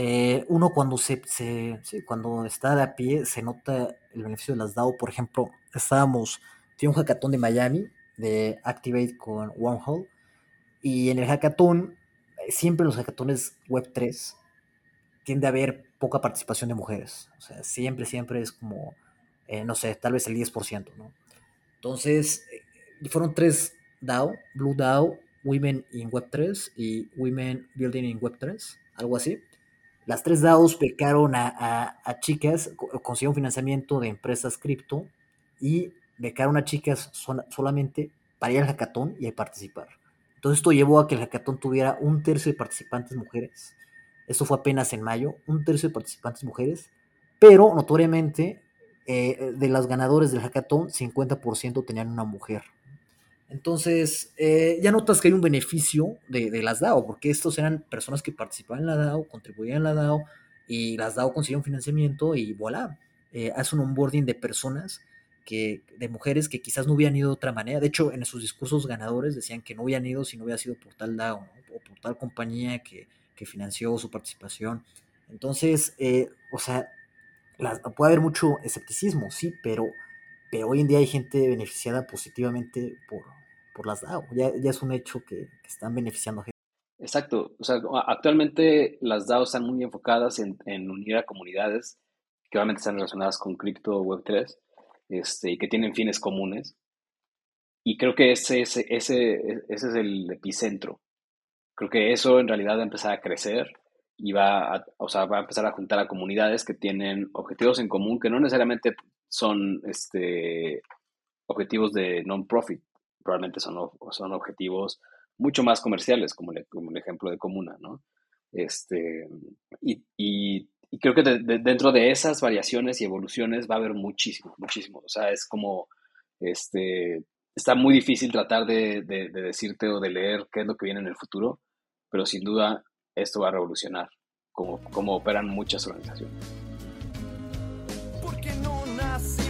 eh, uno cuando se, cuando está de a pie se nota el beneficio de las DAO. Por ejemplo, estábamos, tiene un hackathon de Miami de Activate con Wormhole y en el hackathon, eh, siempre los hackatones Web 3 tiende a haber poca participación de mujeres. O sea, siempre, siempre es como, eh, no sé, tal vez el 10%, ¿no? Entonces, fueron tres DAO, Blue DAO, Women in Web 3 y Women Building in Web 3, algo así. Las tres DAOs becaron a, chicas, consiguieron financiamiento de empresas cripto y becaron a chicas solamente para ir al hackathon y participar. Entonces esto llevó a que el hackathon tuviera un tercio de participantes mujeres. Esto fue apenas en mayo, un tercio de participantes mujeres, pero notoriamente eh, de las ganadores del hackathon, 50% tenían una mujer. Entonces, eh, ya notas que hay un beneficio de, las DAO, porque estos eran personas que participaban en la DAO, contribuían en la DAO, y las DAO consiguieron financiamiento y voilà, eh, hace un onboarding de personas, que, de mujeres que quizás no hubieran ido de otra manera. De hecho, en sus discursos ganadores decían que no hubieran ido si no hubiera sido por tal DAO o por tal compañía que, financió su participación. Entonces, eh, o sea, puede haber mucho escepticismo, sí, pero, pero hoy en día hay gente beneficiada positivamente por, por las DAO. Ya, ya es un hecho que, están beneficiando a gente. Exacto. O sea, actualmente las DAO están muy enfocadas en, unir a comunidades que obviamente están relacionadas con cripto Web3 este, y que tienen fines comunes. Y creo que ese, ese, ese, ese es el epicentro. Creo que eso en realidad va a empezar a crecer y va a, o sea, va a empezar a juntar a comunidades que tienen objetivos en común que no necesariamente son este, objetivos de non-profit, probablemente son, son objetivos mucho más comerciales, como, como el ejemplo de Comuna, ¿no? Este, y, y, creo que dentro de esas variaciones y evoluciones va a haber muchísimo, muchísimo. O sea, es como, este, está muy difícil tratar de, de, decirte o de leer qué es lo que viene en el futuro, pero sin duda esto va a revolucionar cómo, cómo operan muchas organizaciones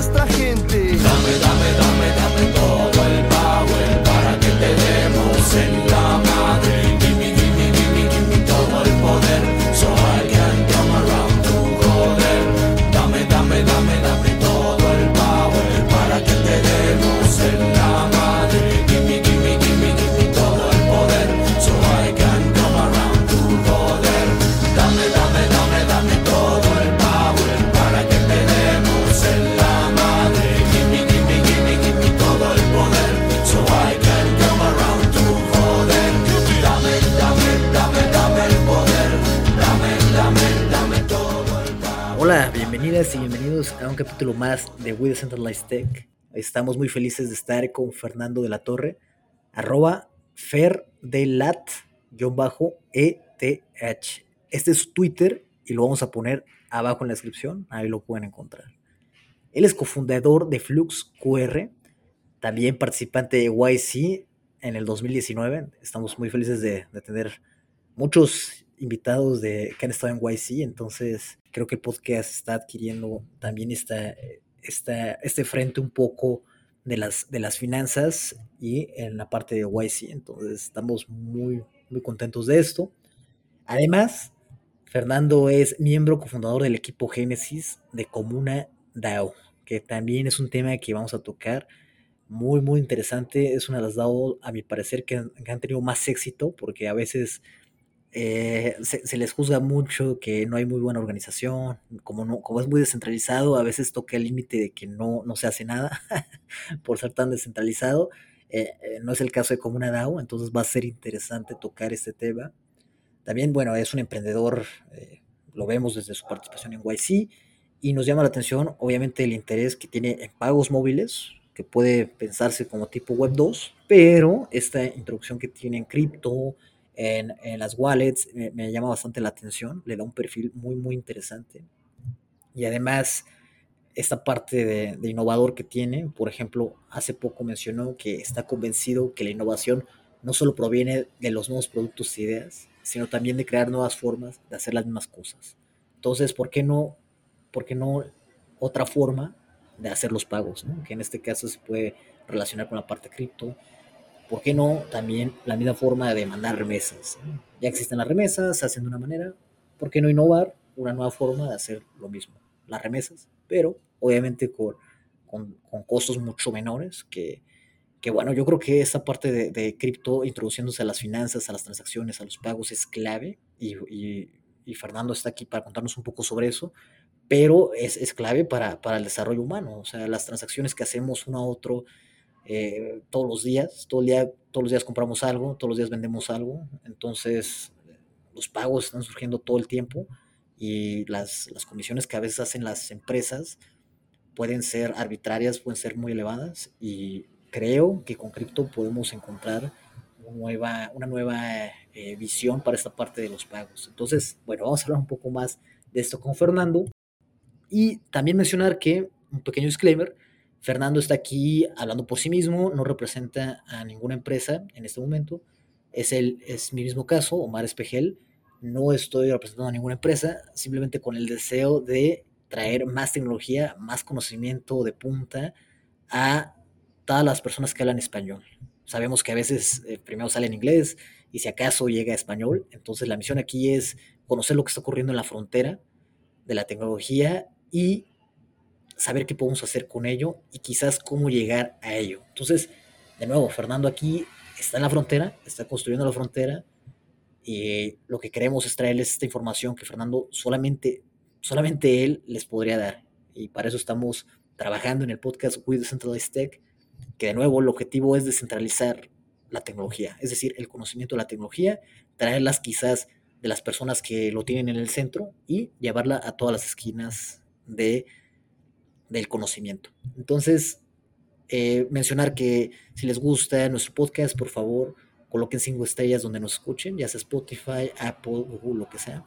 nuestra gente. Estamos muy felices de estar con Fernando de la Torre, arroba ferdelat-eth. Este es su Twitter y lo vamos a poner abajo en la descripción, ahí lo pueden encontrar. Él es cofundador de Flux QR, también participante de YC en el 2019. Estamos muy felices de, de tener muchos invitados de, que han estado en YC, entonces creo que el podcast está adquiriendo también esta, esta, este frente un poco de las, de las finanzas y en la parte de YC. Entonces estamos muy, muy contentos de esto. Además, Fernando es miembro cofundador del equipo Génesis de Comuna DAO, que también es un tema que vamos a tocar. Muy, muy interesante. Es una de las DAO, a mi parecer, que han tenido más éxito, porque a veces eh, se, les juzga mucho que no hay muy buena organización, como, no, como es muy descentralizado, a veces toca el límite de que no, no se hace nada por ser tan descentralizado. Eh, eh, no es el caso de Comuna DAO, entonces va a ser interesante tocar este tema. También, bueno, es un emprendedor, lo vemos desde su participación en YC, y nos llama la atención, obviamente, el interés que tiene en pagos móviles, que puede pensarse como tipo Web 2, pero esta introducción que tiene en cripto, en, en, las wallets, me, llama bastante la atención, le da un perfil muy, muy interesante. Y además, esta parte de, de, innovador que tiene, por ejemplo, hace poco mencionó que está convencido que la innovación no solo proviene de los nuevos productos e ideas, sino también de crear nuevas formas de hacer las mismas cosas. Entonces, ¿por qué no, por qué no otra forma de hacer los pagos? Que en este caso se puede relacionar con la parte cripto. ¿Por qué no también la misma forma de mandar remesas? Ya existen las remesas, se hacen de una manera. ¿Por qué no innovar una nueva forma de hacer lo mismo? Las remesas, pero obviamente con, con, con costos mucho menores que, que bueno, yo creo que esa parte de, de, cripto introduciéndose a las finanzas, a las transacciones, a los pagos es clave y, y, y Fernando está aquí para contarnos un poco sobre eso, pero es, es clave para, para, el desarrollo humano, o sea, las transacciones que hacemos uno a otro eh, todos los días, todo el día, todos los días compramos algo, todos los días vendemos algo, entonces los pagos están surgiendo todo el tiempo y las, las comisiones que a veces hacen las empresas pueden ser arbitrarias, pueden ser muy elevadas y creo que con cripto podemos encontrar una nueva, una nueva eh, visión para esta parte de los pagos. Entonces, bueno, vamos a hablar un poco más de esto con Fernando. Y también mencionar que, un pequeño disclaimer, Fernando está aquí hablando por sí mismo, no representa a ninguna empresa en este momento. Es, el, es mi mismo caso, Omar Espejel. No estoy representando a ninguna empresa, simplemente con el deseo de traer más tecnología, más conocimiento de punta a todas las personas que hablan español. Sabemos que a veces eh, primero sale en inglés y si acaso llega a español. Entonces la misión aquí es conocer lo que está ocurriendo en la frontera de la tecnología y saber qué podemos hacer con ello y quizás cómo llegar a ello. Entonces, de nuevo, Fernando aquí está en la frontera, está construyendo la frontera y lo que queremos es traerles esta información que Fernando solamente, solamente él les podría dar. Y para eso estamos trabajando en el podcast With Decentralized Tech que de nuevo el objetivo es descentralizar la tecnología, es decir, el conocimiento de la tecnología, traerlas quizás de las personas que lo tienen en el centro y llevarla a todas las esquinas de, del conocimiento. Entonces, eh, mencionar que si les gusta nuestro podcast, por favor, coloquen cinco estrellas donde nos escuchen, ya sea Spotify, Apple, Google, lo que sea.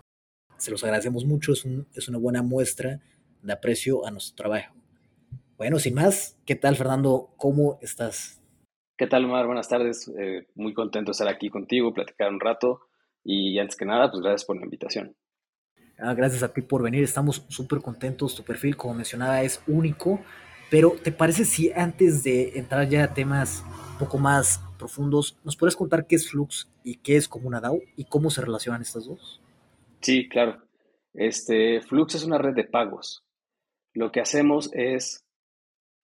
Se los agradecemos mucho, es, un, es una buena muestra de aprecio a nuestro trabajo. Bueno, sin más, ¿qué tal Fernando? ¿Cómo estás? ¿Qué tal, Omar? Buenas tardes. Eh, muy contento de estar aquí contigo, platicar un rato. Y antes que nada, pues gracias por la invitación. Ah, gracias a ti por venir. Estamos súper contentos. Tu perfil, como mencionaba, es único. Pero, ¿te parece si antes de entrar ya a temas un poco más profundos, nos puedes contar qué es Flux y qué es Comuna DAO y cómo se relacionan estas dos? Sí, claro. Este, Flux es una red de pagos. Lo que hacemos es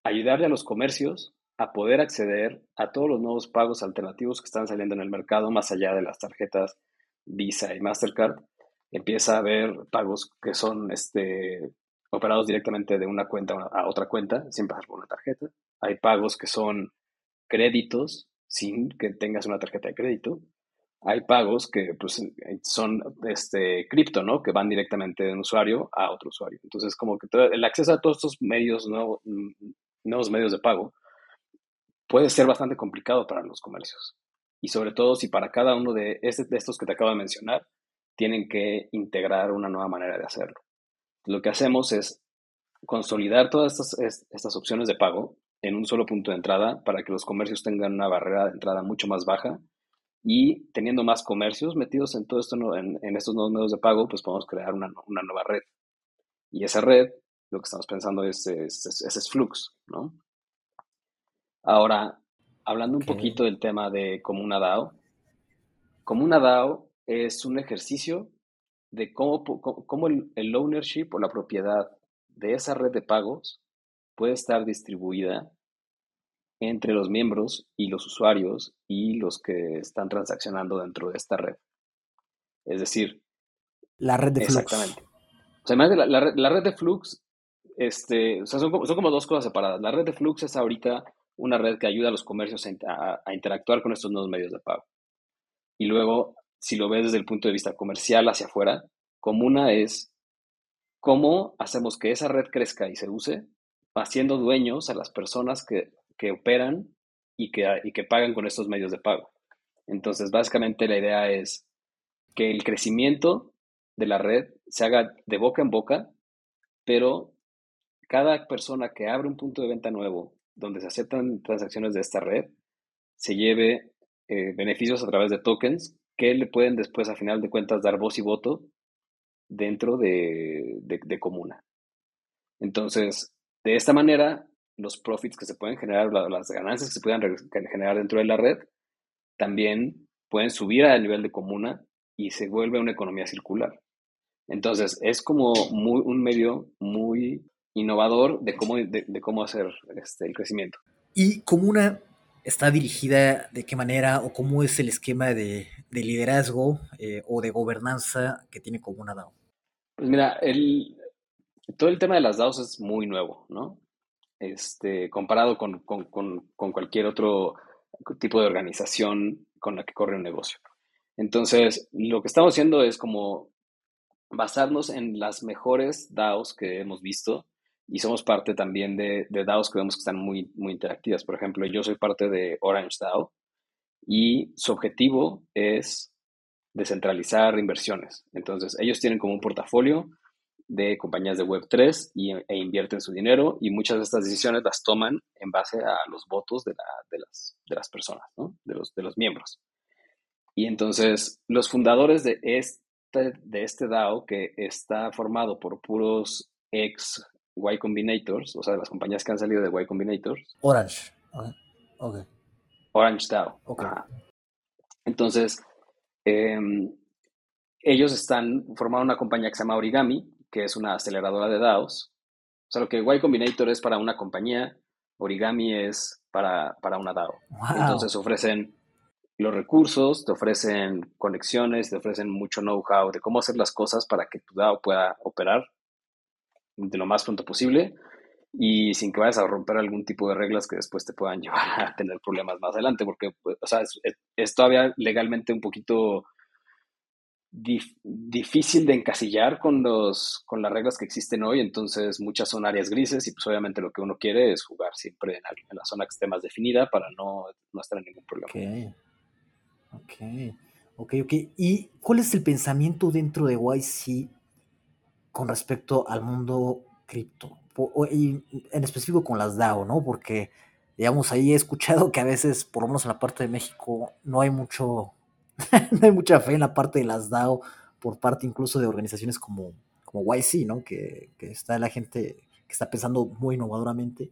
ayudarle a los comercios a poder acceder a todos los nuevos pagos alternativos que están saliendo en el mercado, más allá de las tarjetas Visa y Mastercard. Empieza a haber pagos que son este, operados directamente de una cuenta a otra cuenta, sin pasar por una tarjeta. Hay pagos que son créditos sin que tengas una tarjeta de crédito. Hay pagos que pues, son este, cripto, ¿no? Que van directamente de un usuario a otro usuario. Entonces, como que el acceso a todos estos medios nuevos, nuevos medios de pago, puede ser bastante complicado para los comercios. Y sobre todo si para cada uno de, este, de estos que te acabo de mencionar, tienen que integrar una nueva manera de hacerlo. Lo que hacemos es consolidar todas estas, estas opciones de pago en un solo punto de entrada para que los comercios tengan una barrera de entrada mucho más baja y teniendo más comercios metidos en todo esto, en, en estos nuevos medios de pago, pues podemos crear una, una, nueva red. Y esa red lo que estamos pensando es, es, es, es Flux, ¿no? Ahora, hablando un okay. poquito del tema de Comuna DAO, Comuna DAO es un ejercicio de cómo, cómo el, el ownership o la propiedad de esa red de pagos puede estar distribuida entre los miembros y los usuarios y los que están transaccionando dentro de esta red. Es decir, la red de Flux. Exactamente. O sea, la, la, la, red de Flux este, o sea, son, como, son como dos cosas separadas. La red de Flux es ahorita una red que ayuda a los comercios a, a, a, interactuar con estos nuevos medios de pago. Y luego, si lo ves desde el punto de vista comercial hacia afuera, Comuna es cómo hacemos que esa red crezca y se use, haciendo dueños a las personas que que operan y que, y que pagan con estos medios de pago. Entonces, básicamente la idea es que el crecimiento de la red se haga de boca en boca, pero cada persona que abre un punto de venta nuevo donde se aceptan transacciones de esta red, se lleve eh, beneficios a través de tokens que le pueden después, a final de cuentas, dar voz y voto dentro de, de Comuna. Entonces, de esta manera, los profits que se pueden generar, las ganancias que se puedan generar dentro de la red, también pueden subir al nivel de comuna y se vuelve una economía circular. Entonces, es como muy, un medio muy innovador de cómo, de, cómo hacer este, el crecimiento. ¿Y Comuna está dirigida de qué manera o cómo es el esquema de, de liderazgo eh, o de gobernanza que tiene Comuna DAO? Pues mira, todo el tema de las DAOs es muy nuevo, ¿no? Este, comparado con, con, con, con cualquier otro tipo de organización con la que corre un negocio. Entonces, lo que estamos haciendo es como basarnos en las mejores DAOs que hemos visto y somos parte también de, de, DAOs que vemos que están muy, muy interactivas. Por ejemplo, yo soy parte de Orange DAO y su objetivo es descentralizar inversiones. Entonces, ellos tienen como un portafolio de compañías de Web3 y, e invierten su dinero y muchas de estas decisiones las toman en base a los votos de, las, de las, personas, de, los, de los miembros. Y entonces los fundadores de este, de este DAO, que está formado por puros ex Y Combinators, o sea, de las compañías que han salido de Y Combinators. Orange. Okay. Orange DAO. Entonces, em, ellos están formando una compañía que se llama Origami, que es una aceleradora de DAOs. O sea, lo que Y Combinator es para una compañía, Origami es para, para una DAO. Entonces ofrecen los recursos, te ofrecen conexiones, te ofrecen mucho know-how de cómo hacer las cosas para que tu DAO pueda operar de lo más pronto posible y sin que vayas a romper algún tipo de reglas que después te puedan llevar a tener problemas más adelante, porque pues, o sea, es, todavía legalmente un poquito difícil de encasillar con, los, con las reglas que existen hoy, entonces muchas son áreas grises y pues obviamente lo que uno quiere es jugar siempre en, la zona que esté más definida para no, no estar en ningún problema. Ok, ok, ok. ¿Y cuál es el pensamiento dentro de YC con respecto al mundo cripto? Y en específico con las DAO, ¿no? Porque, digamos, ahí he escuchado que a veces, por lo menos en la parte de México, no hay mucho, no hay mucha fe en la parte de las DAO, por parte incluso de organizaciones como, como YC, ¿no? Que, que está la gente que está pensando muy innovadoramente.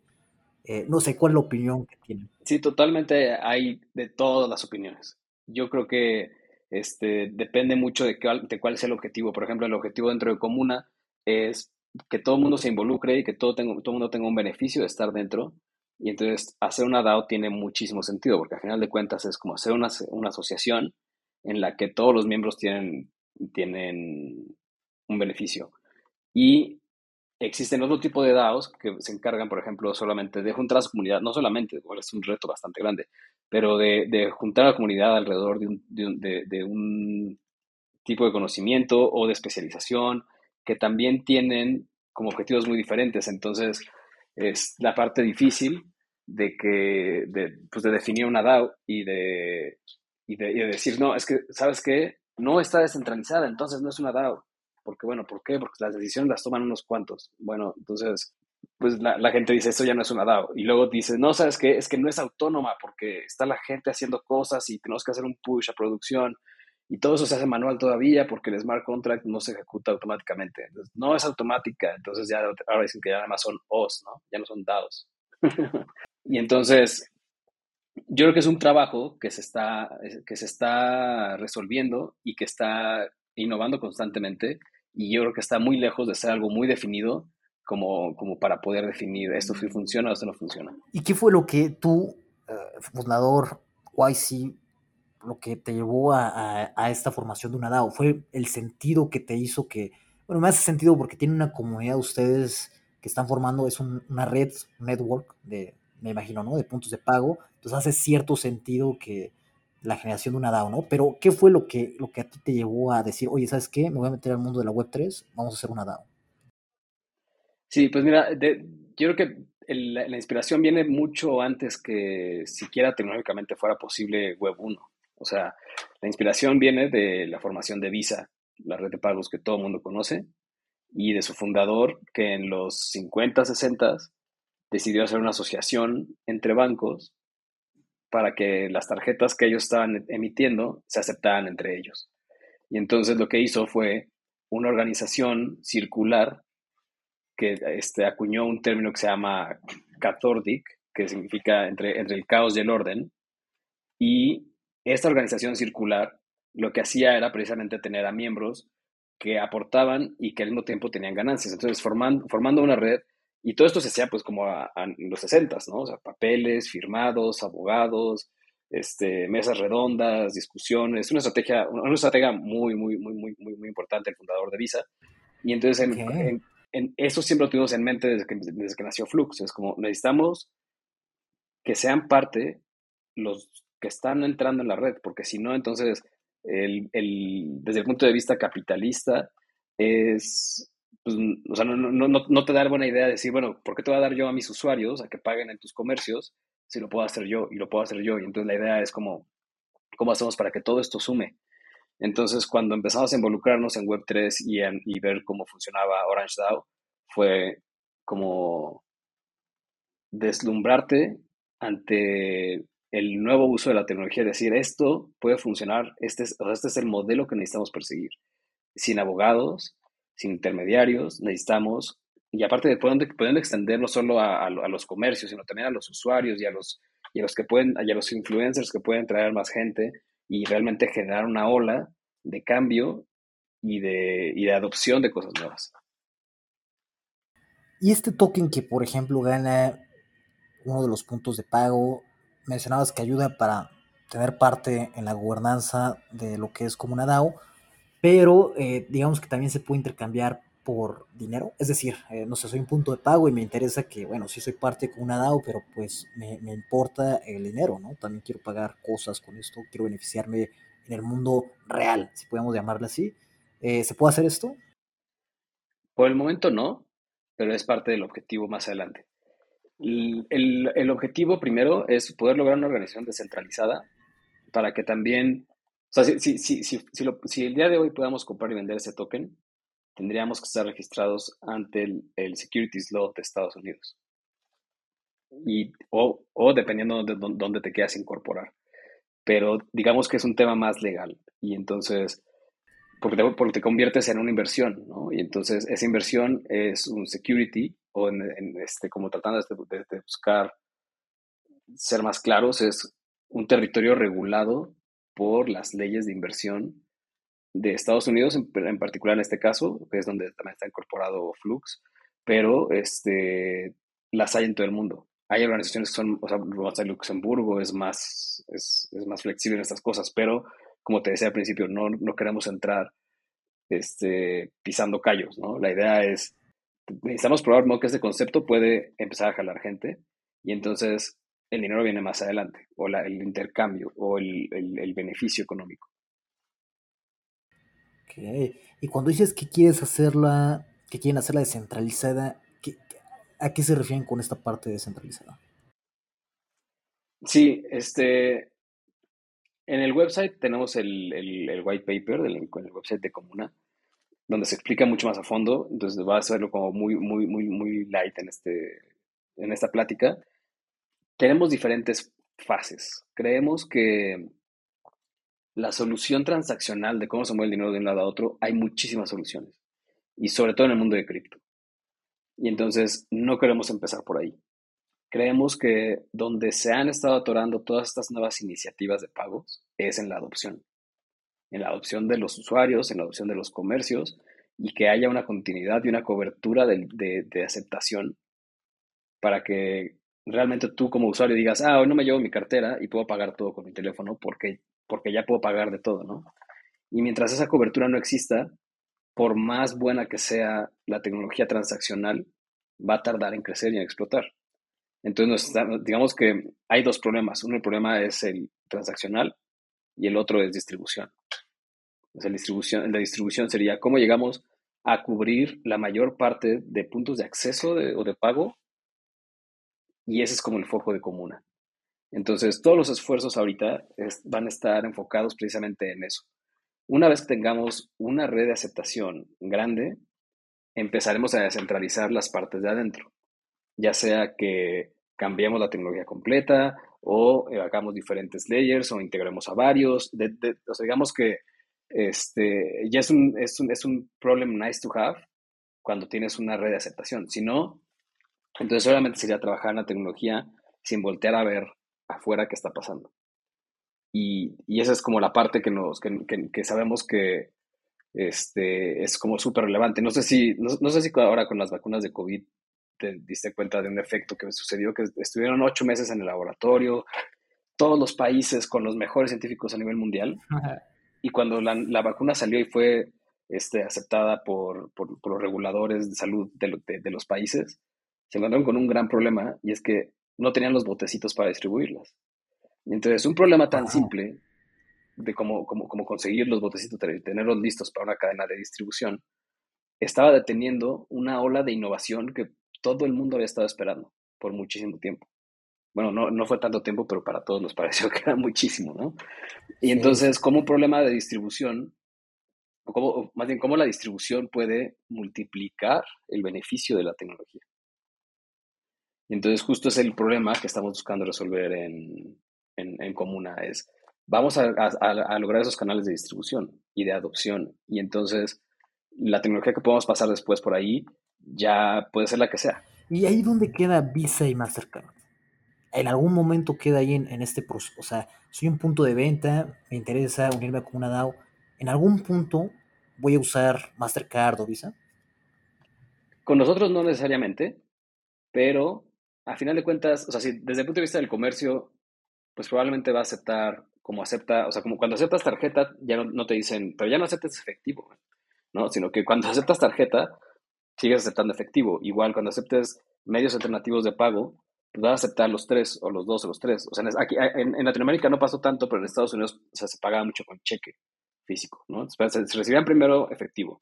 Eh, no sé cuál es la opinión que tienen. Sí, totalmente hay de todas las opiniones yo creo que este, depende mucho de, de cuál es el objetivo. Por ejemplo, el objetivo dentro de Comuna es que todo el mundo se involucre y que todo, todo el mundo tenga un beneficio de estar dentro. Y entonces hacer una DAO tiene muchísimo sentido, porque al final de cuentas es como hacer una, una asociación en la que todos los miembros tienen, tienen un beneficio. Y existen otro tipo de DAOs que se encargan, por ejemplo, solamente de juntar a su comunidad, no solamente, es un reto bastante grande, pero de, juntar a la comunidad alrededor de un, de, un, tipo de conocimiento o de especialización que también tienen como objetivos muy diferentes. Entonces, es la parte difícil de que, de, pues de definir una DAO y de, y de, y de decir, no, es que, ¿sabes qué? No está descentralizada, entonces no es una DAO. Porque, bueno, ¿por qué? Porque las decisiones las toman unos cuantos. Bueno, entonces, pues la, gente dice, esto ya no es una DAO. Y luego dice, no, ¿sabes qué? Es que no es autónoma porque está la gente haciendo cosas y tenemos que hacer un push a producción. Y todo eso se hace manual todavía porque el smart contract no se ejecuta automáticamente. No es automática. Entonces ya ahora dicen que ya nada más son OS, ¿no? Ya no son DAOs. y entonces, yo creo que es un trabajo que se está, que se está resolviendo y que está innovando constantemente. Y yo creo que está muy lejos de ser algo muy definido como, como para poder definir esto si funciona o esto no funciona. ¿Y qué fue lo que tú, eh, fundador YC, lo que te llevó a, a, esta formación de una DAO? ¿Fue el sentido que te hizo que, bueno, me hace sentido porque tiene una comunidad de ustedes que están formando, es una red, un network de, me imagino, ¿no? De puntos de pago. Entonces hace cierto sentido que la generación de una DAO, ¿no? Pero ¿qué fue lo que, lo que a ti te llevó a decir, oye, ¿sabes qué? Me voy a meter al mundo de la Web3, vamos a hacer una DAO. Sí, pues mira, yo creo que la inspiración viene mucho antes que siquiera tecnológicamente fuera posible Web 1. O sea, la inspiración viene de la formación de Visa, la red de pagos que todo el mundo conoce, y de su fundador, que en los 50, 60 decidió hacer una asociación entre bancos para que las tarjetas que ellos estaban emitiendo se aceptaran entre ellos. Y entonces lo que hizo fue una organización circular que este, acuñó un término que se llama cathodic, que significa entre, entre el caos y el orden. Y esta organización circular lo que hacía era precisamente tener a miembros que aportaban y que al mismo tiempo tenían ganancias. Entonces, formando, formando una red, y todo esto se hacía pues como en los 60, ¿no? O sea, papeles, firmados, abogados, este, mesas redondas, discusiones, una estrategia, una estrategia muy, muy, muy, muy, muy, muy importante el fundador de Visa. Y entonces en, en, eso siempre lo tuvimos en mente desde que, desde que nació Flux. Es como necesitamos que sean parte los que están entrando en la red, porque si no, entonces, el, el, desde el punto de vista capitalista, es, pues, no, te da buena idea de decir, bueno, ¿por qué te voy a dar yo a mis usuarios a que paguen en tus comercios si lo puedo hacer yo y lo puedo hacer yo? Y entonces la idea es como, ¿cómo hacemos para que todo esto sume? Entonces, cuando empezamos a involucrarnos en Web3 y, en, y ver cómo funcionaba Orange DAO, fue como deslumbrarte ante el nuevo uso de la tecnología, decir, esto puede funcionar, este es, este es el modelo que necesitamos perseguir. Sin abogados, sin intermediarios, necesitamos, y aparte de poder, extender no solo a, a, los comercios, sino también a los usuarios y a los, y a los que pueden, y a los influencers que pueden traer más gente y realmente generar una ola de cambio y de, y de adopción de cosas nuevas. Y este token que, por ejemplo, gana uno de los puntos de pago, mencionabas que ayuda para tener parte en la gobernanza de lo que es como una DAO, pero eh, digamos que también se puede intercambiar por dinero, es decir, eh, no sé, soy un punto de pago y me interesa que, bueno, sí soy parte con una DAO, pero pues me, importa el dinero, ¿no? También quiero pagar cosas con esto, quiero beneficiarme en el mundo real, si podemos llamarlo así. Eh, ¿Se puede hacer esto? Por el momento no, pero es parte del objetivo más adelante. El, el, objetivo primero es poder lograr una organización descentralizada para que también, o sea, si, si, si, si, lo, el día de hoy podamos comprar y vender ese token, tendríamos que estar registrados ante el, el Securities Law de Estados Unidos. Y, o, o dependiendo de dónde te quieras incorporar. Pero digamos que es un tema más legal. Y entonces porque te, porque te conviertes en una inversión, ¿no? Y entonces esa inversión es un security, o en, este, como tratando de, de, buscar ser más claros, es un territorio regulado por las leyes de inversión de Estados Unidos, en, particular en este caso, que es donde también está incorporado Flux, pero este, las hay en todo el mundo. Hay organizaciones que son, o sea, Luxemburgo es más, es, es más flexible en estas cosas, pero como te decía al principio, no, no queremos entrar este, pisando callos, ¿no? La idea es, necesitamos probar que ese concepto puede empezar a jalar gente y entonces el dinero viene más adelante, o la, el intercambio, o el, el, beneficio económico. Ok, y cuando dices que quieres hacerla, que quieren hacerla descentralizada, ¿a qué se refieren con esta parte descentralizada? Sí, este, en el website tenemos el, el, white paper del, el website de Comuna, donde se explica mucho más a fondo, entonces va a hacerlo como muy, muy, muy, muy light en, este, en esta plática. Tenemos diferentes fases. Creemos que la solución transaccional de cómo se mueve el dinero de un lado a otro, hay muchísimas soluciones, y sobre todo en el mundo de cripto. Y entonces no queremos empezar por ahí. Creemos que donde se han estado atorando todas estas nuevas iniciativas de pagos es en la adopción. En la adopción de los usuarios, en la adopción de los comercios y que haya una continuidad y una cobertura de, de, aceptación para que realmente tú como usuario digas, ah, hoy no me llevo mi cartera y puedo pagar todo con mi teléfono porque, porque ya puedo pagar de todo, ¿no? Y mientras esa cobertura no exista, por más buena que sea la tecnología transaccional, va a tardar en crecer y en explotar. Entonces, digamos que hay dos problemas. Uno, el problema es el transaccional y el otro es distribución. la distribución, la distribución sería cómo llegamos a cubrir la mayor parte de puntos de acceso o de pago Y ese es como el foco de Comuna. Entonces, todos los esfuerzos ahorita van a estar enfocados precisamente en eso. Una vez que tengamos una red de aceptación grande, empezaremos a descentralizar las partes de adentro, ya sea que cambiemos la tecnología completa o hagamos diferentes layers o integremos a varios. o sea, digamos que este, ya es un, es, un, es un problem nice to have cuando tienes una red de aceptación. Si no, entonces solamente sería trabajar en la tecnología sin voltear a ver afuera qué está pasando. Y, y esa es como la parte que, nos, que, que, sabemos que este, es como súper relevante. No sé, si, no, sé si ahora con las vacunas de COVID te diste cuenta de un efecto que sucedió, que estuvieron ocho meses en el laboratorio, todos los países con los mejores científicos a nivel mundial. Y cuando la, la, vacuna salió y fue este, aceptada por, por, por los reguladores de salud de, de, los países, se encontraron con un gran problema y es que no tenían los botecitos para distribuirlas. Entonces, un problema tan simple de cómo, cómo, cómo conseguir los botecitos, tenerlos listos para una cadena de distribución, estaba deteniendo una ola de innovación que todo el mundo había estado esperando por muchísimo tiempo. Bueno, no, no fue tanto tiempo, pero para todos nos pareció que era muchísimo, ¿no? Y entonces, como un problema de distribución, o, como, más bien, cómo la distribución puede multiplicar el beneficio de la tecnología. Y entonces, justo es el problema que estamos buscando resolver en, en, en Comuna, es vamos a, a, lograr esos canales de distribución y de adopción. Y entonces, la tecnología que podemos pasar después por ahí ya puede ser la que sea. ¿Y ahí dónde queda Visa y Mastercard? En algún momento queda ahí en, en este proceso. O sea, soy un punto de venta, me interesa unirme con una DAO. En algún punto voy a usar Mastercard o Visa. Con nosotros no necesariamente, pero a final de cuentas, o sea, si desde el punto de vista del comercio, pues probablemente va a aceptar como acepta, o sea, como cuando aceptas tarjeta, ya no, te dicen, pero ya no aceptes efectivo, ¿no? Sino que cuando aceptas tarjeta, sigues aceptando efectivo. Igual cuando aceptes medios alternativos de pago, pues a aceptar los tres, o los dos, o los tres. O sea, aquí, en, en Latinoamérica no pasó tanto, pero en Estados Unidos se pagaba mucho con cheque físico, ¿no? Se, se recibían primero efectivo,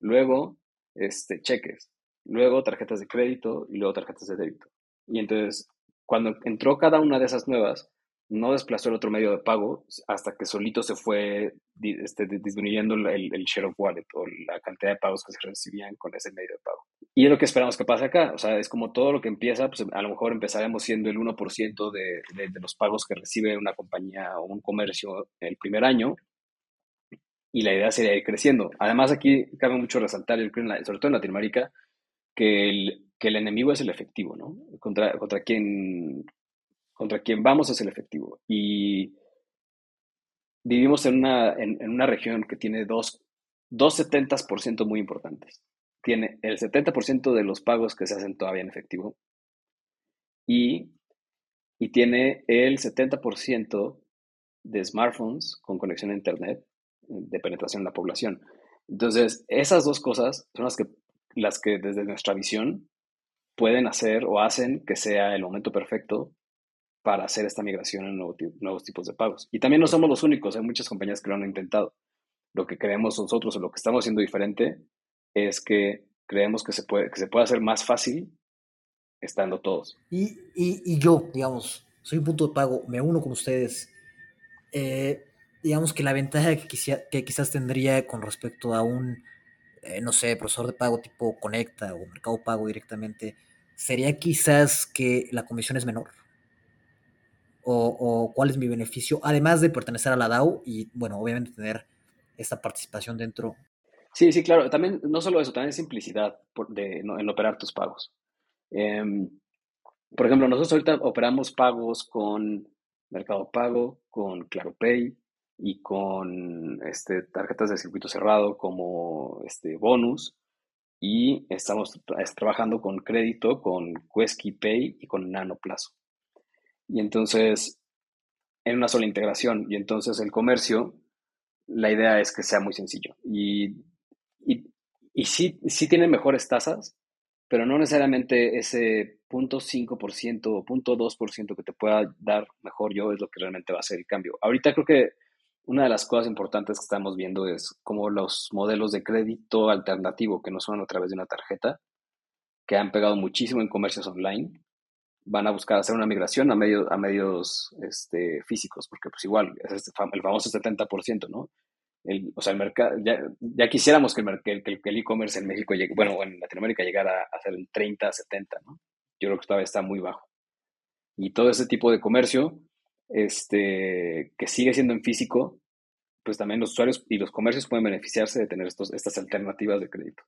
luego este, cheques, luego tarjetas de crédito y luego tarjetas de débito. Y entonces, cuando entró cada una de esas nuevas, no desplazó el otro medio de pago hasta que solito se fue este, disminuyendo el, el, share of wallet o la cantidad de pagos que se recibían con ese medio de pago. Y es lo que esperamos que pase acá. O sea, es como todo lo que empieza, pues a lo mejor empezaremos siendo el 1% de, de, de los pagos que recibe una compañía o un comercio el primer año. Y la idea sería ir creciendo. Además, aquí cabe mucho resaltar, sobre todo en Latinoamérica, que el, que el enemigo es el efectivo, ¿no? Contra, contra quien contra quien vamos es el efectivo. Y vivimos en una, en, una región que tiene dos, dos 70% muy importantes. Tiene el 70% de los pagos que se hacen todavía en efectivo y, y tiene el 70% de smartphones con conexión a Internet de penetración en la población. Entonces, esas dos cosas son las que, las que desde nuestra visión pueden hacer o hacen que sea el momento perfecto para hacer esta migración en nuevos tipos de pagos. Y también no somos los únicos, hay muchas compañías que lo han intentado. Lo que creemos nosotros o lo que estamos haciendo diferente es que creemos que se puede, que se puede hacer más fácil estando todos. Y, y, y yo, digamos, soy un punto de pago, me uno con ustedes. Eh, digamos que la ventaja que, que quizás tendría con respecto a un, eh, no sé, profesor de pago tipo Conecta o Mercado Pago directamente, sería quizás que la comisión es menor o, cuál es mi beneficio, además de pertenecer a la DAO y, bueno, obviamente tener esta participación dentro. Sí, sí, claro. También, no solo eso, también simplicidad de, en operar tus pagos. Em, por ejemplo, nosotros ahorita operamos pagos con Mercado Pago, con Claro Pay y con este, tarjetas de circuito cerrado como este, bonus. Y estamos trabajando con crédito, con Quesky Pay y con Nano Plazo. Y entonces, en una sola integración. Y entonces el comercio, la idea es que sea muy sencillo. Y, y, y sí, sí tiene mejores tasas, pero no necesariamente ese 0.5% o 0.2% que te pueda dar mejor yo es lo que realmente va a ser el cambio. Ahorita creo que una de las cosas importantes que estamos viendo es cómo los modelos de crédito alternativo que no son a través de una tarjeta, que han pegado muchísimo en comercios online, van a buscar hacer una migración a, medio, a medios este, físicos, porque pues igual es este el famoso 70%, ¿no? El, o sea, el mercado, ya, ya, quisiéramos que el e-commerce en México, llegue, bueno, en Latinoamérica llegara a ser el 30, 70, ¿no? Yo creo que todavía está muy bajo. Y todo ese tipo de comercio, este, que sigue siendo en físico, pues también los usuarios y los comercios pueden beneficiarse de tener estos, estas alternativas de crédito.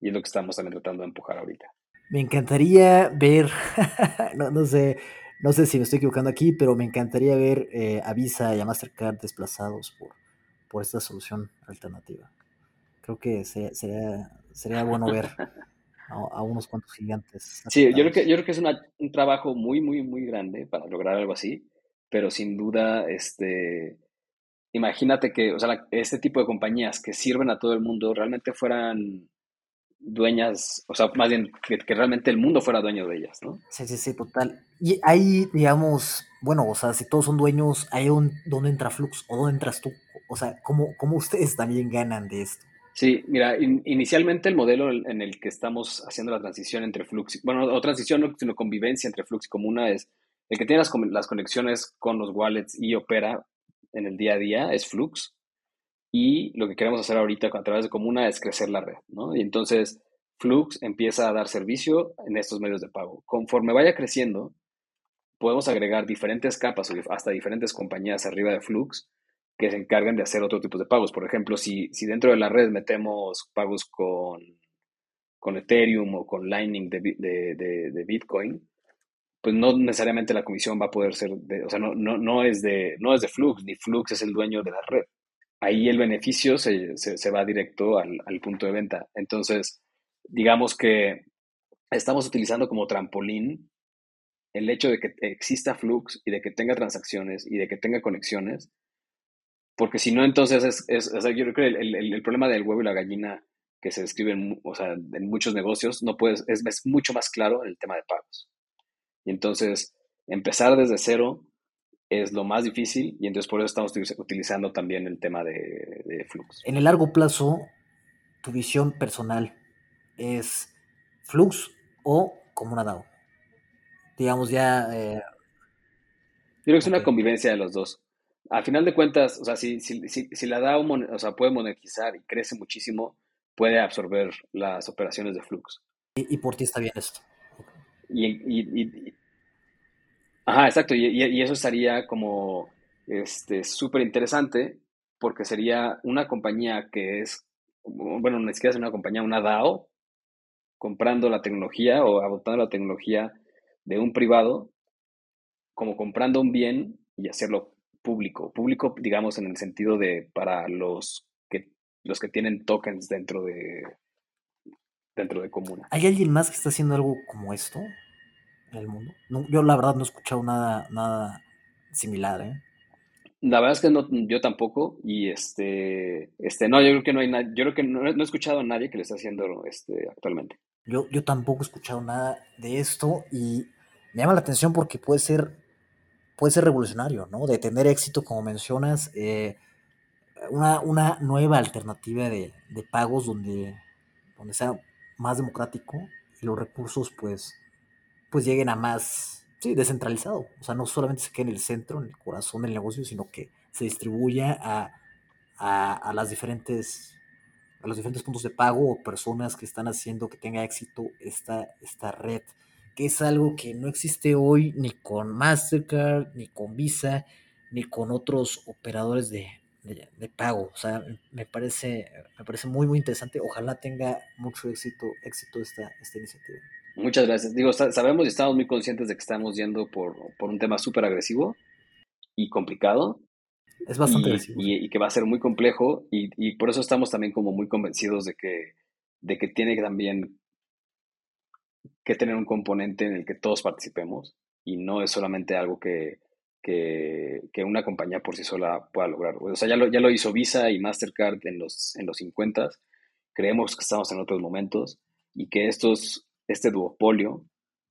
Y es lo que estamos también tratando de empujar ahorita. Me encantaría ver, no, sé, no sé si me estoy equivocando aquí, pero me encantaría ver eh, a Visa y a Mastercard desplazados por, por esta solución alternativa. Creo que sería, sería bueno ver a, unos cuantos gigantes. Sí, yo creo que, yo creo que es un trabajo muy, muy, muy grande para lograr algo así, pero sin duda, este, imagínate que, o sea, este tipo de compañías que sirven a todo el mundo realmente fueran dueñas, o sea, más bien que, realmente el mundo fuera dueño de ellas, ¿no? Sí, sí, sí, total. Y ahí, digamos, bueno, o sea, si todos son dueños, ¿hay un, dónde entra Flux o dónde entras tú? O sea, ¿cómo, cómo ustedes también ganan de esto? Sí, mira, inicialmente el modelo en el que estamos haciendo la transición entre Flux, bueno, o transición, no, sino convivencia entre Flux y Comuna es el que tiene las, conexiones con los wallets y opera en el día a día es Flux y lo que queremos hacer ahorita a través de Comuna es crecer la red, ¿no? Y entonces Flux empieza a dar servicio en estos medios de pago. Conforme vaya creciendo, podemos agregar diferentes capas o hasta diferentes compañías arriba de Flux que se encarguen de hacer otro tipo de pagos. Por ejemplo, si, si dentro de la red metemos pagos con, con Ethereum o con Lightning de, de, de Bitcoin, pues no necesariamente la comisión va a poder ser, de, o sea, no, no, no, es de, no es de Flux, ni Flux es el dueño de la red. Ahí el beneficio se, se, va directo al, al, punto de venta. Entonces, digamos que estamos utilizando como trampolín el hecho de que exista Flux y de que tenga transacciones y de que tenga conexiones, porque si no, entonces es, es, yo creo que el, el, problema del huevo y la gallina que se describe en, o sea, en muchos negocios no puedes, es, es mucho más claro en el tema de pagos. Y entonces, empezar desde cero es lo más difícil y entonces por eso estamos utilizando también el tema de, Flux. En el largo plazo, tu visión personal es Flux o como una DAO. Digamos ya... Eh, Yo creo que es una convivencia de los dos. Al final de cuentas, o sea, si, si, si, la DAO o sea, puede monetizar y crece muchísimo, puede absorber las operaciones de Flux. Y, y por ti está bien esto. Y, ajá, exacto, y, eso estaría como este súper interesante porque sería una compañía que es, bueno, ni siquiera es una compañía, una DAO, comprando la tecnología o adoptando la tecnología de un privado, como comprando un bien y hacerlo público. Público, digamos, en el sentido de para los que, los que tienen tokens dentro de, dentro de Comuna. ¿Hay alguien más que está haciendo algo como esto en el mundo? yo la verdad no he escuchado nada, nada similar, ¿eh? La verdad es que no, yo tampoco, y este, este, no, yo creo que no hay nadie, yo creo que no, he escuchado a nadie que lo esté haciendo este, actualmente. Yo, yo tampoco he escuchado nada de esto y me llama la atención porque puede ser, puede ser revolucionario, ¿no? De tener éxito, como mencionas, eh, una, una, nueva alternativa de, de pagos donde, donde sea más democrático y los recursos pues, pues lleguen a más, sí, descentralizado. O sea, no solamente se quede en el centro, en el corazón del negocio, sino que se distribuya a, a, las diferentes a los diferentes puntos de pago o personas que están haciendo que tenga éxito esta, esta red, que es algo que no existe hoy ni con Mastercard, ni con Visa, ni con otros operadores de, de, pago. O sea, me parece, me parece muy, muy interesante. Ojalá tenga mucho éxito, éxito esta, esta iniciativa. Muchas gracias. Digo, sabemos y estamos muy conscientes de que estamos yendo por, por un tema súper agresivo y complicado. Es bastante agresivo. Y, que va a ser muy complejo y, y, por eso estamos también como muy convencidos de que, de que tiene que también que tener un componente en el que todos participemos y no es solamente algo que, que, una compañía por sí sola pueda lograr. O sea, ya lo, ya lo hizo Visa y Mastercard en los, en los 50. Creemos que estamos en otros momentos y que estos, este duopolio,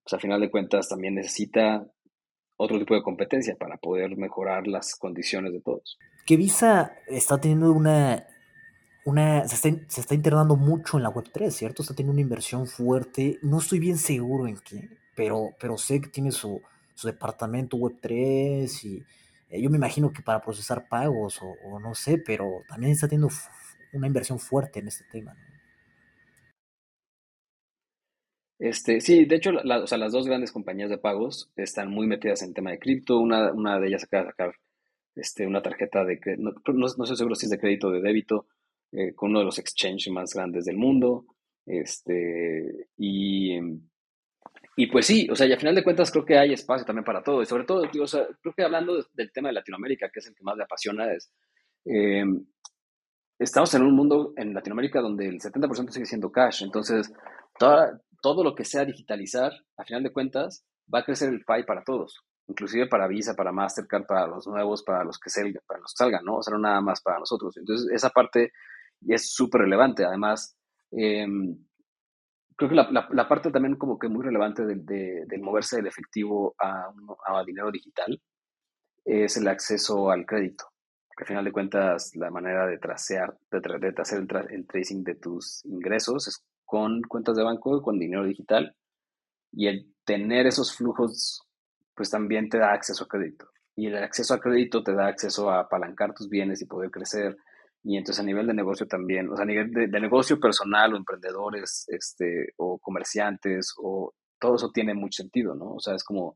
pues a final de cuentas también necesita otro tipo de competencia para poder mejorar las condiciones de todos. Que Visa está teniendo una, una se, está, se está internando mucho en la Web3, ¿cierto? Está teniendo una inversión fuerte. No estoy bien seguro en qué, pero, pero sé que tiene su, su departamento Web3 y eh, yo me imagino que para procesar pagos o, no sé, pero también está teniendo una inversión fuerte en este tema. Este, sí, de hecho, las dos grandes compañías de pagos están muy metidas en tema de cripto. Una, una de ellas acaba de sacar este, una tarjeta de no, no, no sé seguro si es de crédito o de débito, eh, con uno de los exchanges más grandes del mundo. Este, y, y pues sí, o sea, al final de cuentas creo que hay espacio también para todo. Y sobre todo, o sea, creo que hablando del tema de Latinoamérica, que es el que más le apasiona, es, eh, estamos en un mundo en Latinoamérica donde el 70% sigue siendo cash. Entonces, toda, todo lo que sea digitalizar, a final de cuentas, va a crecer el pie para todos, inclusive para Visa, para Mastercard, para los nuevos, para los que, salgan, para los que salgan, ¿no? O sea, no nada más para nosotros. Entonces, esa parte es súper relevante. Además, em, creo que la, parte también como que muy relevante del, de, moverse del efectivo a, a, dinero digital es el acceso al crédito. Que al final de cuentas, la manera de tracear, de, de hacer el, el tracing de tus ingresos es con cuentas de banco, con dinero digital. Y el tener esos flujos, pues también te da acceso a crédito. Y el acceso a crédito te da acceso a apalancar tus bienes y poder crecer. Y entonces a nivel de negocio también, o sea, a nivel de, negocio personal o emprendedores este, o comerciantes, o todo eso tiene mucho sentido, ¿no? O sea, es como,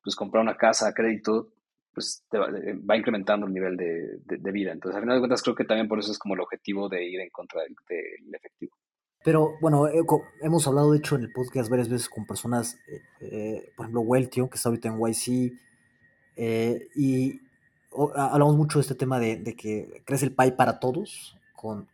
pues comprar una casa a crédito, pues te va, eh, incrementando el nivel de, de, vida. Entonces, al final de cuentas, creo que también por eso es como el objetivo de ir en contra del efectivo. Pero bueno, eh, hemos hablado de hecho en el podcast varias veces con personas, eh, eh, por ejemplo, Weltio, que está ahorita en YC, y hablamos mucho de este tema de, que crece el pay para todos, con,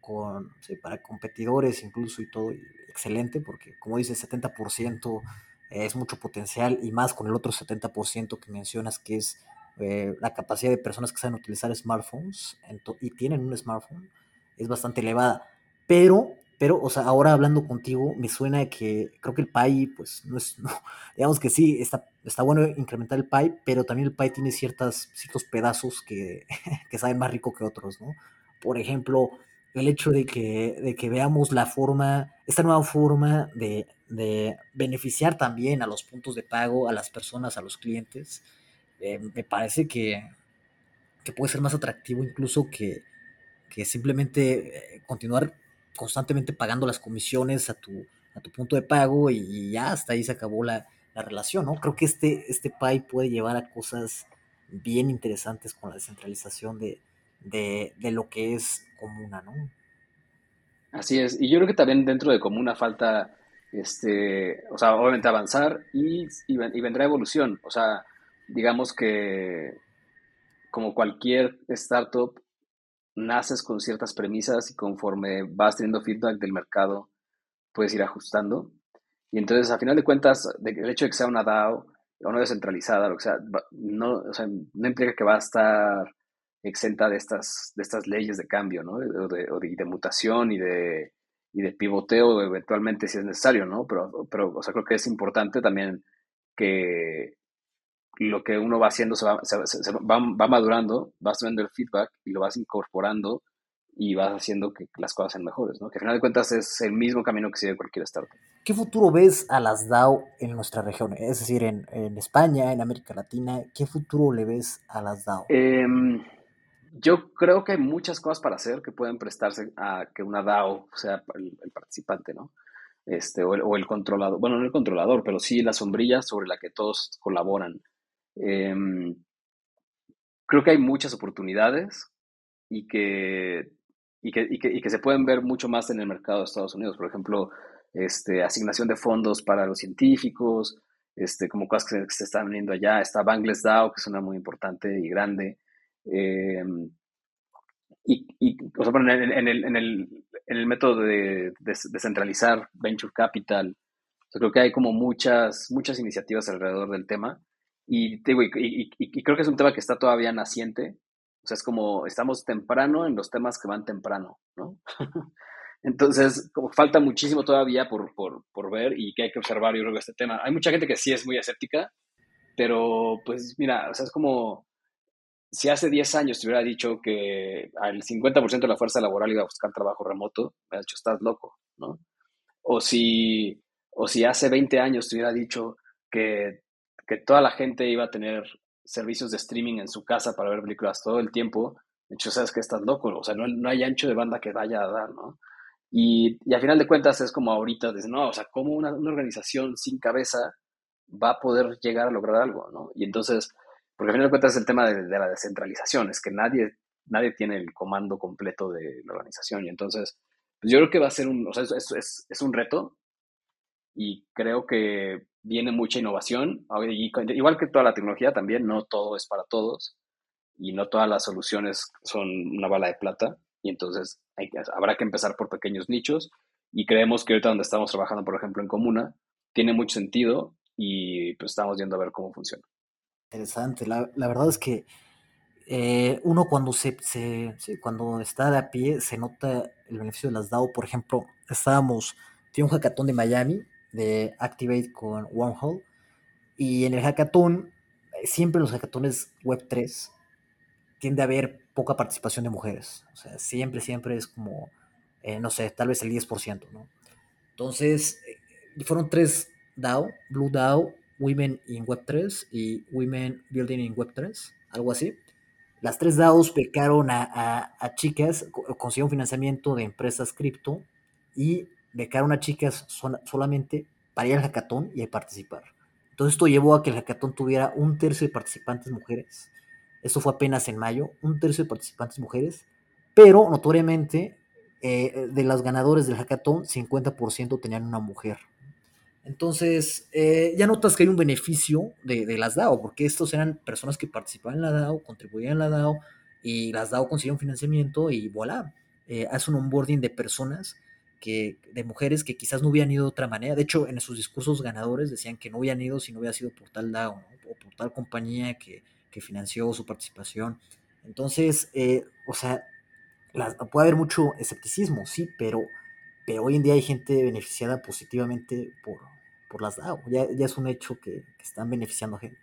con para competidores incluso y todo, excelente, porque como dices, 70% es mucho potencial y más con el otro 70% que mencionas, que es la capacidad de personas que saben utilizar smartphones y tienen un smartphone, es bastante elevada. Pero pero, o sea, ahora hablando contigo, me suena que creo que el PAI, pues, no es, digamos que sí, está, está bueno incrementar el PAI, pero también el PAI tiene ciertas, ciertos pedazos que, que saben más rico que otros, ¿no? Por ejemplo, el hecho de que, de que veamos la forma, esta nueva forma de, de, beneficiar también a los puntos de pago, a las personas, a los clientes, eh, me parece que, que, puede ser más atractivo incluso que, que simplemente eh, continuar constantemente pagando las comisiones a tu, a tu punto de pago y, ya hasta ahí se acabó la, relación, ¿no? Creo que este, este PAI puede llevar a cosas bien interesantes con la descentralización de, lo que es Comuna, ¿no? Así es, y yo creo que también dentro de Comuna falta, este, o sea, obviamente avanzar y, y vendrá evolución, o sea, digamos que como cualquier startup, naces con ciertas premisas y conforme vas teniendo feedback del mercado, puedes ir ajustando. Y entonces, a final de cuentas, el hecho de que sea una DAO o no descentralizada, lo que sea, no, no implica que va a estar exenta de estas, de estas leyes de cambio, ¿no? O de, de, mutación y de, y de pivoteo eventualmente si es necesario, ¿no? Pero, pero, o sea, creo que es importante también que, lo que uno va haciendo se va, va, madurando, vas teniendo el feedback y lo vas incorporando y vas haciendo que las cosas sean mejores, ¿no? Que al final de cuentas es el mismo camino que sigue cualquier startup. ¿Qué futuro ves a las DAO en nuestra región? Es decir, en, España, en América Latina, ¿qué futuro le ves a las DAO? Em, yo creo que hay muchas cosas para hacer que pueden prestarse a que una DAO sea el, participante, ¿no? Este, o el, o el, controlador, bueno, no el controlador, pero sí la sombrilla sobre la que todos colaboran. Em, creo que hay muchas oportunidades y que, y que, y, que, y que, se pueden ver mucho más en el mercado de Estados Unidos. Por ejemplo, este, asignación de fondos para los científicos, este, como cosas que se están viendo allá. Está Bangladesh DAO, que es una muy importante y grande. Em, y, y o sea, en, el, en, el, en, el, en, el, método de descentralizar venture capital, creo que hay como muchas, muchas iniciativas alrededor del tema y, y, creo que es un tema que está todavía naciente. O sea, es como estamos temprano en los temas que van temprano, ¿no? Entonces, como falta muchísimo todavía por, por, por, ver y que hay que observar, yo creo, este tema. Hay mucha gente que sí es muy escéptica, pero pues mira, o sea, es como si hace 10 años te hubiera dicho que al 50% de la fuerza laboral iba a buscar trabajo remoto, me has dicho, estás loco, ¿no? O si, o si hace 20 años te hubiera dicho que, que toda la gente iba a tener servicios de streaming en su casa para ver películas todo el tiempo, de hecho, sabes que estás loco, o sea, no, no, hay ancho de banda que vaya a dar, ¿no? Y, y al final de cuentas es como ahorita, dices, no, o sea, ¿cómo una, una, organización sin cabeza va a poder llegar a lograr algo, ¿no? Y entonces, porque al final de cuentas es el tema de, de la descentralización, es que nadie, nadie tiene el comando completo de la organización, y entonces, pues yo creo que va a ser un, o sea, es, es, es un reto, y creo que viene mucha innovación, igual que toda la tecnología también, no todo es para todos y no todas las soluciones son una bala de plata y entonces hay que, habrá que empezar por pequeños nichos y creemos que ahorita donde estamos trabajando, por ejemplo, en Comuna, tiene mucho sentido y pues estamos viendo a ver cómo funciona. Interesante, la, la verdad es que eh, uno cuando se, se cuando está de a pie se nota el beneficio de las DAO, por ejemplo, estábamos, tiene un hackathon de Miami de Activate con Wormhole. Y en el hackathon, siempre en los hackatones Web3, tiende a haber poca participación de mujeres. O sea, siempre, siempre es como, eh, no sé, tal vez el 10%, ¿no? Entonces, eh, fueron tres DAO, Blue DAO, Women in Web3 y Women Building in Web3, algo así. Las tres DAOs becaron a, a, a chicas, consiguieron financiamiento de empresas cripto y becaron a chicas son, solamente para ir al hackathon y participar. Entonces esto llevó a que el hackathon tuviera un tercio de participantes mujeres. Esto fue apenas en mayo, un tercio de participantes mujeres, pero notoriamente eh, de las ganadoras del hackathon, 50% tenían una mujer. Entonces, eh, ya notas que hay un beneficio de, de, las DAO, porque estos eran personas que participaban en la DAO, contribuían en la DAO, y las DAO consiguieron financiamiento y voilà, eh, hace un onboarding de personas que, de mujeres que quizás no hubieran ido de otra manera. De hecho, en sus discursos ganadores decían que no hubieran ido si no hubiera sido por tal DAO o por tal compañía que, financió su participación. Entonces, eh, o sea, puede haber mucho escepticismo, sí, pero, pero hoy en día hay gente beneficiada positivamente por, por las DAO. Ya, es un hecho que, que están beneficiando a gente.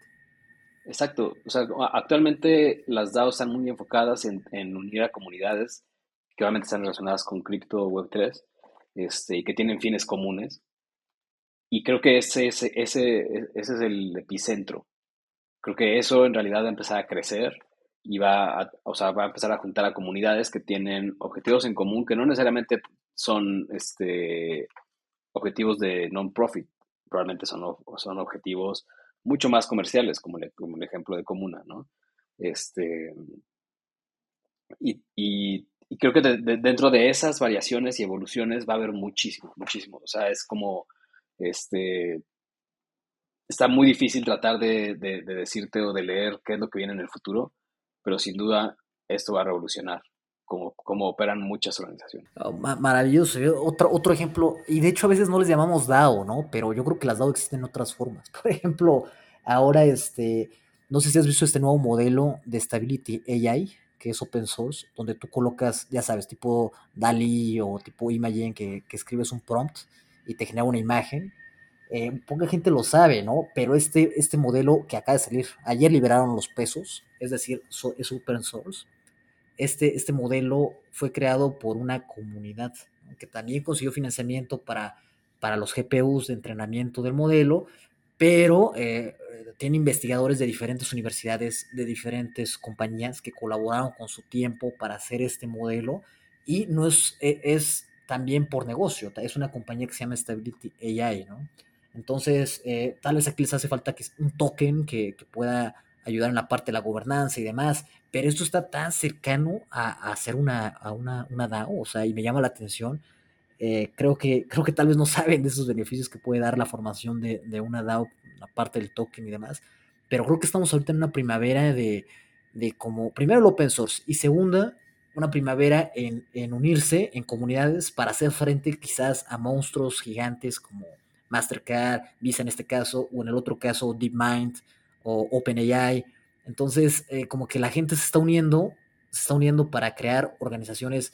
Exacto. O sea, actualmente las DAO están muy enfocadas en, en unir a comunidades que obviamente están relacionadas con cripto Web3 este, y que tienen fines comunes. Y creo que ese, ese, ese, ese es el epicentro. Creo que eso en realidad va a empezar a crecer y va a, o sea, va a empezar a juntar a comunidades que tienen objetivos en común que no necesariamente son este, objetivos de non-profit, probablemente son, son objetivos mucho más comerciales, como, como el ejemplo de Comuna, ¿no? Este, y, y y creo que de, de, dentro de esas variaciones y evoluciones va a haber muchísimo, muchísimo. O sea, es como, este, está muy difícil tratar de, de, de, decirte o de leer qué es lo que viene en el futuro, pero sin duda esto va a revolucionar cómo, cómo operan muchas organizaciones. Oh, maravilloso. Otro, otro ejemplo, y de hecho a veces no les llamamos DAO, ¿no? Pero yo creo que las DAO existen en otras formas. Por ejemplo, ahora, este, no sé si has visto este nuevo modelo de Stability AI, que es open source, donde tú colocas, ya sabes, tipo DALI o tipo Imagen, que, que escribes un prompt y te genera una imagen. Eh, poca gente lo sabe, ¿no? Pero este, este modelo que acaba de salir, ayer liberaron los pesos, es decir, so, es open source. Este, este modelo fue creado por una comunidad que también consiguió financiamiento para, para los GPUs de entrenamiento del modelo, pero eh, tiene investigadores de diferentes universidades, de diferentes compañías que colaboraron con su tiempo para hacer este modelo y no es, e, es también por negocio, es una compañía que se llama Stability AI, ¿no? Entonces, eh, tal vez aquí les hace falta que un token que, que, pueda ayudar en la parte de la gobernanza y demás, pero esto está tan cercano a, a hacer una, a una, una DAO, o sea, y me llama la atención. Eh, creo, que, creo que tal vez no saben de esos beneficios que puede dar la formación de, de una DAO la parte del token y demás. Pero creo que estamos ahorita en una primavera de, de como, primero el open source y segunda, una primavera en, en, unirse en comunidades para hacer frente quizás a monstruos gigantes como Mastercard, Visa en este caso, o en el otro caso DeepMind o OpenAI. Entonces, eh, como que la gente se está uniendo, se está uniendo para crear organizaciones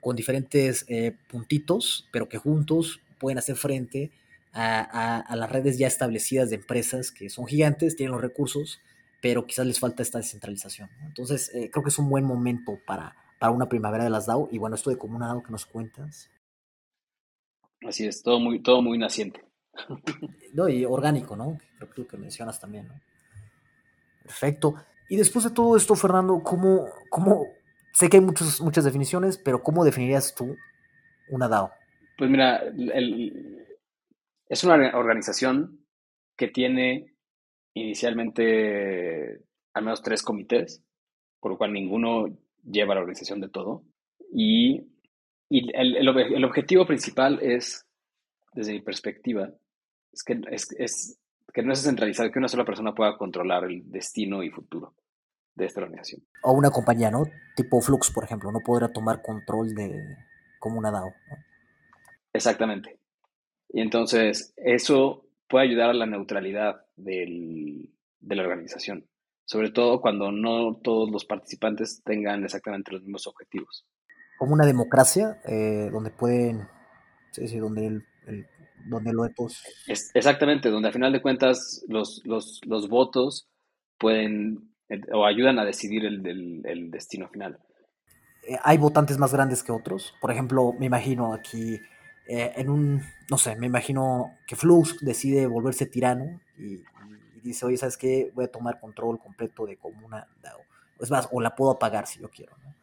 con diferentes eh, puntitos, pero que juntos pueden hacer frente a, a, a, las redes ya establecidas de empresas que son gigantes, tienen los recursos, pero quizás les falta esta descentralización. ¿no? Entonces, eh, creo que es un buen momento para, para una primavera de las DAO. Y bueno, esto de Comuna DAO que nos cuentas. Así es, todo muy, todo muy naciente. No, y orgánico, ¿no? Creo que lo que mencionas también, ¿no? Perfecto. Y después de todo esto, Fernando, ¿cómo, cómo sé que hay muchas muchas definiciones, pero ¿cómo definirías tú una DAO? Pues mira, el, es una organización que tiene inicialmente al menos tres comités, por lo cual ninguno lleva la organización de todo. Y, el, objetivo principal es, desde mi perspectiva, es que, es, que no es centralizado, que una sola persona pueda controlar el destino y futuro de esta organización. O una compañía, ¿no? Tipo Flux, por ejemplo, no podrá tomar control de como una DAO. ¿no? Exactamente. Y entonces eso puede ayudar a la neutralidad del, de la organización, sobre todo cuando no todos los participantes tengan exactamente los mismos objetivos. Como una democracia eh, donde pueden, sí, sí, donde el, el donde votos... Es, exactamente, donde a final de cuentas los, los, los votos pueden o ayudan a decidir el, el, el destino final. Eh, ¿Hay votantes más grandes que otros? Por ejemplo, me imagino aquí eh, en un, no sé, me imagino que Flux decide volverse tirano y, y, dice, oye, ¿sabes qué? Voy a tomar control completo de Comuna. O es más, o la puedo apagar si yo quiero, ¿no?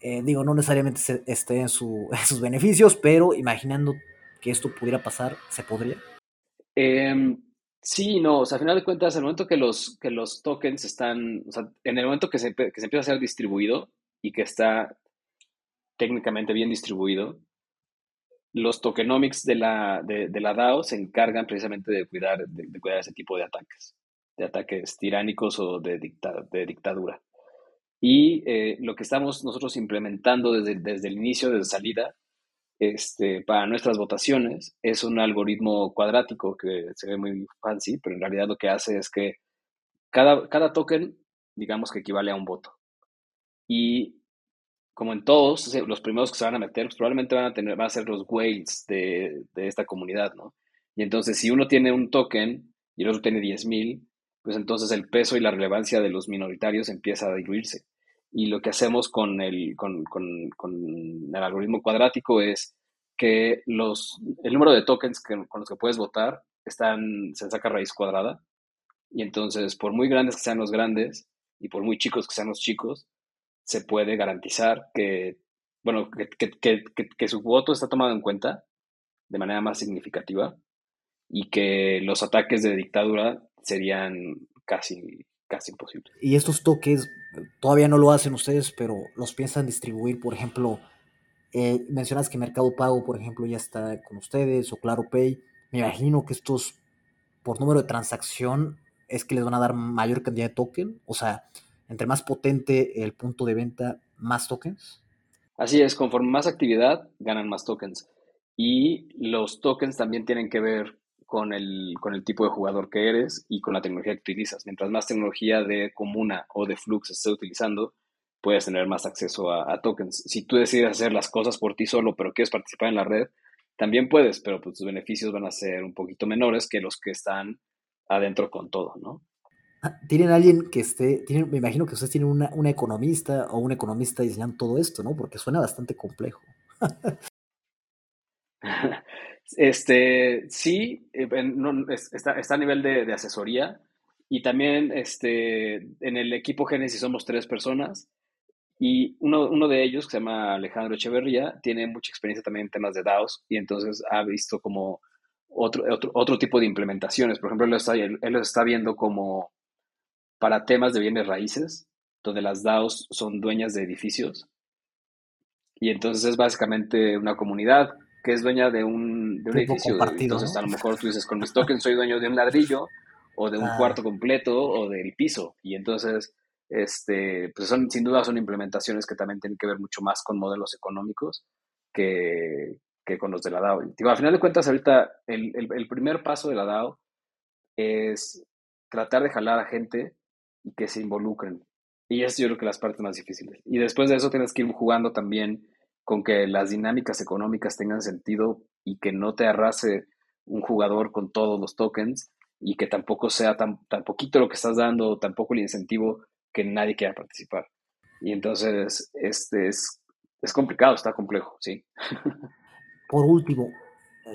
Eh, digo, no necesariamente esté en, su, en, sus beneficios, pero imaginando que esto pudiera pasar, ¿se podría? Eh, sí, no, o sea, a final de cuentas, el momento que los, que los tokens están, o sea, en el momento que se, que se empieza a ser distribuido y que está técnicamente bien distribuido, los tokenomics de la, de, de, la DAO se encargan precisamente de cuidar, de, cuidar ese tipo de ataques, de ataques tiránicos o de, dicta, de dictadura. Y eh, lo que estamos nosotros implementando desde, desde el inicio, desde salida, este, para nuestras votaciones, es un algoritmo cuadrático que se ve muy fancy, pero en realidad lo que hace es que cada, cada token, digamos que equivale a un voto. Y como en todos, los primeros que se van a meter, pues probablemente van a, tener, van a ser los whales de, de, esta comunidad, ¿no? Y entonces, si uno tiene un token y el otro tiene 10.000, pues entonces el peso y la relevancia de los minoritarios empieza a diluirse. Y lo que hacemos con el, con, con, con el algoritmo cuadrático es que los, el número de tokens con los que puedes votar están, se saca raíz cuadrada. Y entonces, por muy grandes que sean los grandes y por muy chicos que sean los chicos, se puede garantizar que, bueno, que, que, que, que, su voto está tomado en cuenta de manera más significativa y que los ataques de dictadura serían casi, casi imposibles. Y estos toques todavía no lo hacen ustedes, pero los piensan distribuir, por ejemplo, eh, mencionas que Mercado Pago, por ejemplo, ya está con ustedes o Claro Pay. Me imagino que estos, por número de transacción, es que les van a dar mayor cantidad de token. O sea, entre más potente el punto de venta, más tokens. Así es, conforme más actividad, ganan más tokens. Y los tokens también tienen que ver con el, con el tipo de jugador que eres y con la tecnología que utilizas. Mientras más tecnología de Comuna o de Flux estés utilizando, puedes tener más acceso a, a, tokens. Si tú decides hacer las cosas por ti solo, pero quieres participar en la red, también puedes, pero pues tus beneficios van a ser un poquito menores que los que están adentro con todo, ¿no? tienen alguien que esté, tienen, me imagino que ustedes tienen una, una, economista o un economista diseñando todo esto, ¿no? Porque suena bastante complejo. este, sí, no, está, a nivel de, asesoría y también este, en el equipo Génesis somos tres personas y uno, uno de ellos, que se llama Alejandro Echeverría, tiene mucha experiencia también en temas de DAOs y entonces ha visto como otro, otro, otro tipo de implementaciones. Por ejemplo, él, está, él, él está viendo como para temas de bienes raíces, donde las DAOs son dueñas de edificios. Y entonces es básicamente una comunidad que es dueña de un, de un edificio. Entonces, ¿no? a lo mejor tú dices, con mis tokens soy dueño de un ladrillo, o de un ah. cuarto completo, o del piso. Y entonces, este, pues son, sin duda son implementaciones que también tienen que ver mucho más con modelos económicos que, que con los de la DAO. Digo, a final de cuentas, ahorita el, el, el primer paso de la DAO es tratar de jalar a gente y que se involucren. Y es yo creo que las partes más difíciles. Y después de eso tienes que ir jugando también con que las dinámicas económicas tengan sentido y que no te arrase un jugador con todos los tokens y que tampoco sea tan, tan poquito lo que estás dando, tampoco el incentivo que nadie quiera participar. Y entonces este es, es complicado, está complejo, sí. Por último,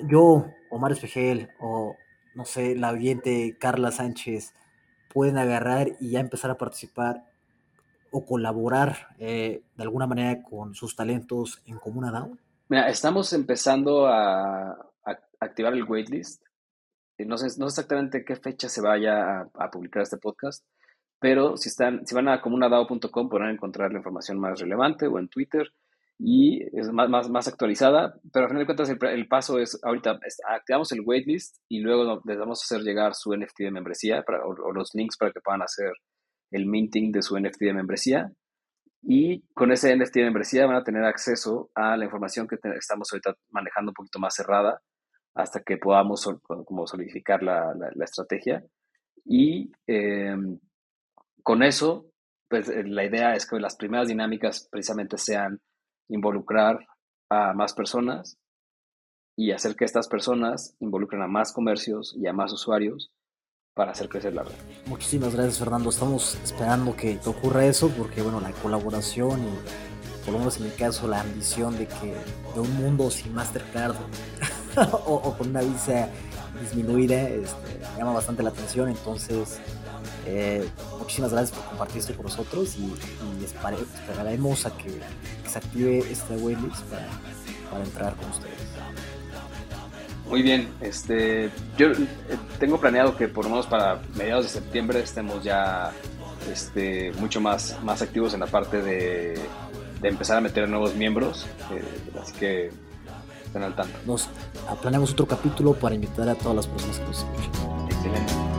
yo, Omar Espejel o no sé, la oyente Carla Sánchez pueden agarrar y ya empezar a participar o colaborar eh, de alguna manera con sus talentos en Comuna DAO? Mira, estamos empezando a, activar el waitlist. No sé, no sé exactamente qué fecha se vaya a, publicar este podcast, pero si, están, si van a comunadao.com podrán encontrar la información más relevante o en Twitter y es más, más, más actualizada, pero al final de cuentas el, el paso es, ahorita activamos el waitlist y luego les vamos a hacer llegar su NFT de membresía o, o, los links para que puedan hacer el minting de su NFT de membresía. Y con ese NFT de membresía van a tener acceso a la información que te, estamos ahorita manejando un poquito más cerrada hasta que podamos sol, como solidificar la, la, la estrategia. Y eh, con eso pues la idea es que las primeras dinámicas precisamente sean involucrar a más personas y hacer que estas personas involucren a más comercios y a más usuarios para hacer crecer la red. Muchísimas gracias Fernando, estamos esperando que te ocurra eso porque bueno, la colaboración y por lo menos en mi caso la ambición de que de un mundo sin Mastercard o, o, con una visa disminuida este, llama bastante la atención, entonces eh, muchísimas gracias por compartir esto con nosotros y, y esperaremos a que, se active este waitlist para, para entrar con ustedes. Muy bien, este, yo tengo planeado que por lo menos para mediados de septiembre estemos ya este, mucho más, más activos en la parte de, de empezar a meter nuevos miembros, eh, así que estén al tanto. Nos planeamos otro capítulo para invitar a todas las personas que nos escuchan. Excelente.